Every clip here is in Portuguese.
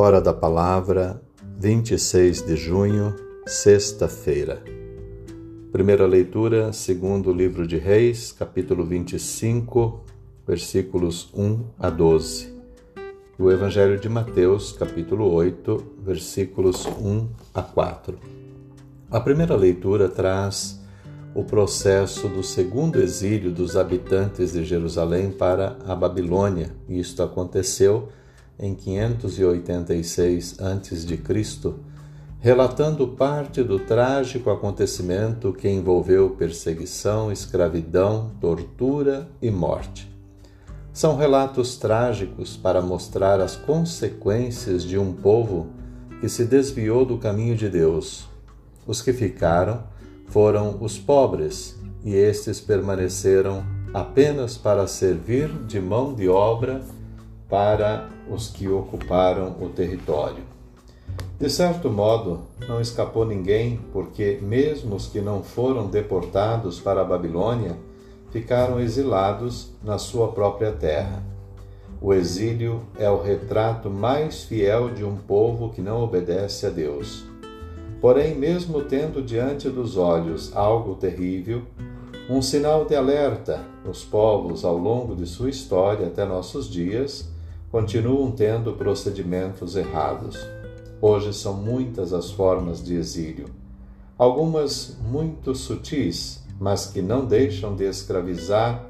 Hora da Palavra, 26 de junho, sexta-feira. Primeira leitura, segundo livro de Reis, capítulo 25, versículos 1 a 12. O Evangelho de Mateus, capítulo 8, versículos 1 a 4. A primeira leitura traz o processo do segundo exílio dos habitantes de Jerusalém para a Babilônia. Isto aconteceu em 586 a.C., relatando parte do trágico acontecimento que envolveu perseguição, escravidão, tortura e morte. São relatos trágicos para mostrar as consequências de um povo que se desviou do caminho de Deus. Os que ficaram foram os pobres, e estes permaneceram apenas para servir de mão de obra para os que ocuparam o território. De certo modo, não escapou ninguém, porque mesmo os que não foram deportados para a Babilônia ficaram exilados na sua própria terra. O exílio é o retrato mais fiel de um povo que não obedece a Deus. Porém, mesmo tendo diante dos olhos algo terrível, um sinal de alerta, os povos ao longo de sua história até nossos dias continuam tendo procedimentos errados. Hoje são muitas as formas de exílio, algumas muito sutis, mas que não deixam de escravizar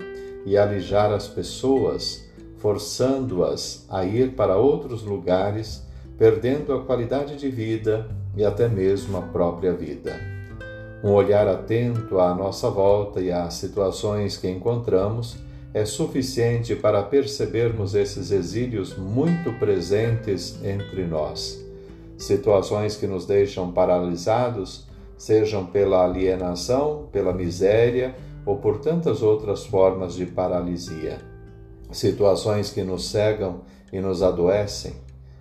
e alijar as pessoas, forçando-as a ir para outros lugares, perdendo a qualidade de vida e até mesmo a própria vida. Um olhar atento à nossa volta e às situações que encontramos é suficiente para percebermos esses exílios muito presentes entre nós. Situações que nos deixam paralisados, sejam pela alienação, pela miséria ou por tantas outras formas de paralisia. Situações que nos cegam e nos adoecem.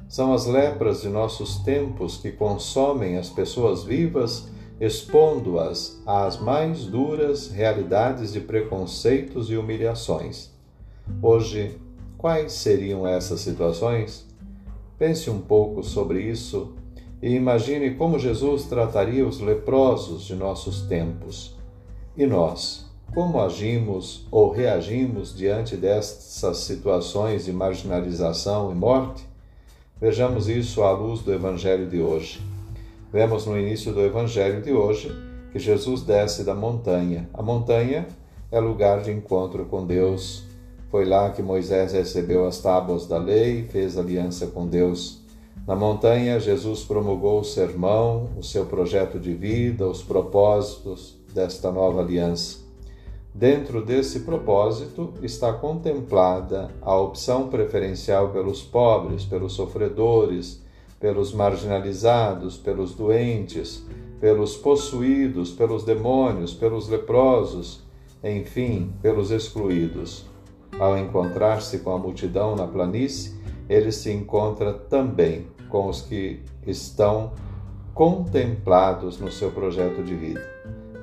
São as lepras de nossos tempos que consomem as pessoas vivas expondo-as às mais duras realidades de preconceitos e humilhações. Hoje, quais seriam essas situações? Pense um pouco sobre isso e imagine como Jesus trataria os leprosos de nossos tempos. E nós, como agimos ou reagimos diante dessas situações de marginalização e morte? Vejamos isso à luz do Evangelho de hoje. Vemos no início do Evangelho de hoje que Jesus desce da montanha. A montanha é lugar de encontro com Deus. Foi lá que Moisés recebeu as tábuas da lei, fez aliança com Deus. Na montanha, Jesus promulgou o sermão, o seu projeto de vida, os propósitos desta nova aliança. Dentro desse propósito está contemplada a opção preferencial pelos pobres, pelos sofredores, pelos marginalizados, pelos doentes, pelos possuídos, pelos demônios, pelos leprosos, enfim, pelos excluídos. Ao encontrar-se com a multidão na planície, ele se encontra também com os que estão contemplados no seu projeto de vida.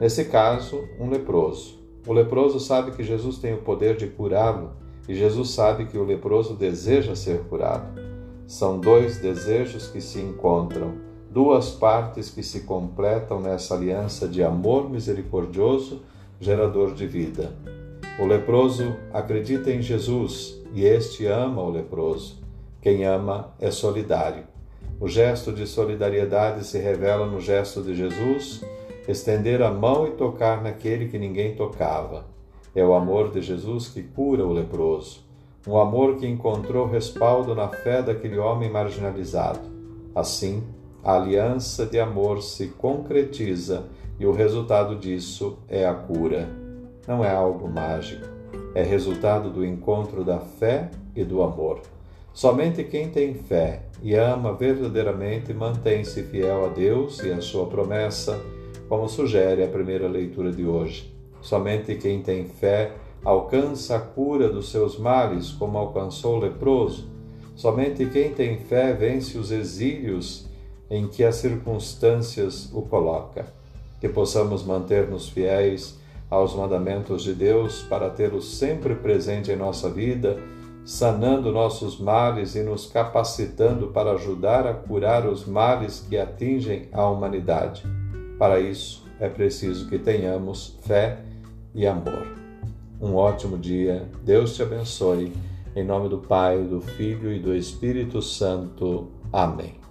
Nesse caso, um leproso. O leproso sabe que Jesus tem o poder de curá-lo e Jesus sabe que o leproso deseja ser curado. São dois desejos que se encontram, duas partes que se completam nessa aliança de amor misericordioso, gerador de vida. O leproso acredita em Jesus e este ama o leproso. Quem ama é solidário. O gesto de solidariedade se revela no gesto de Jesus, estender a mão e tocar naquele que ninguém tocava. É o amor de Jesus que cura o leproso um amor que encontrou respaldo na fé daquele homem marginalizado. Assim, a aliança de amor se concretiza e o resultado disso é a cura. Não é algo mágico, é resultado do encontro da fé e do amor. Somente quem tem fé e ama verdadeiramente mantém-se fiel a Deus e à sua promessa, como sugere a primeira leitura de hoje. Somente quem tem fé alcança a cura dos seus males, como alcançou o leproso. Somente quem tem fé vence os exílios em que as circunstâncias o coloca. Que possamos manter-nos fiéis aos mandamentos de Deus para tê-los sempre presente em nossa vida, sanando nossos males e nos capacitando para ajudar a curar os males que atingem a humanidade. Para isso, é preciso que tenhamos fé e amor. Um ótimo dia, Deus te abençoe. Em nome do Pai, do Filho e do Espírito Santo. Amém.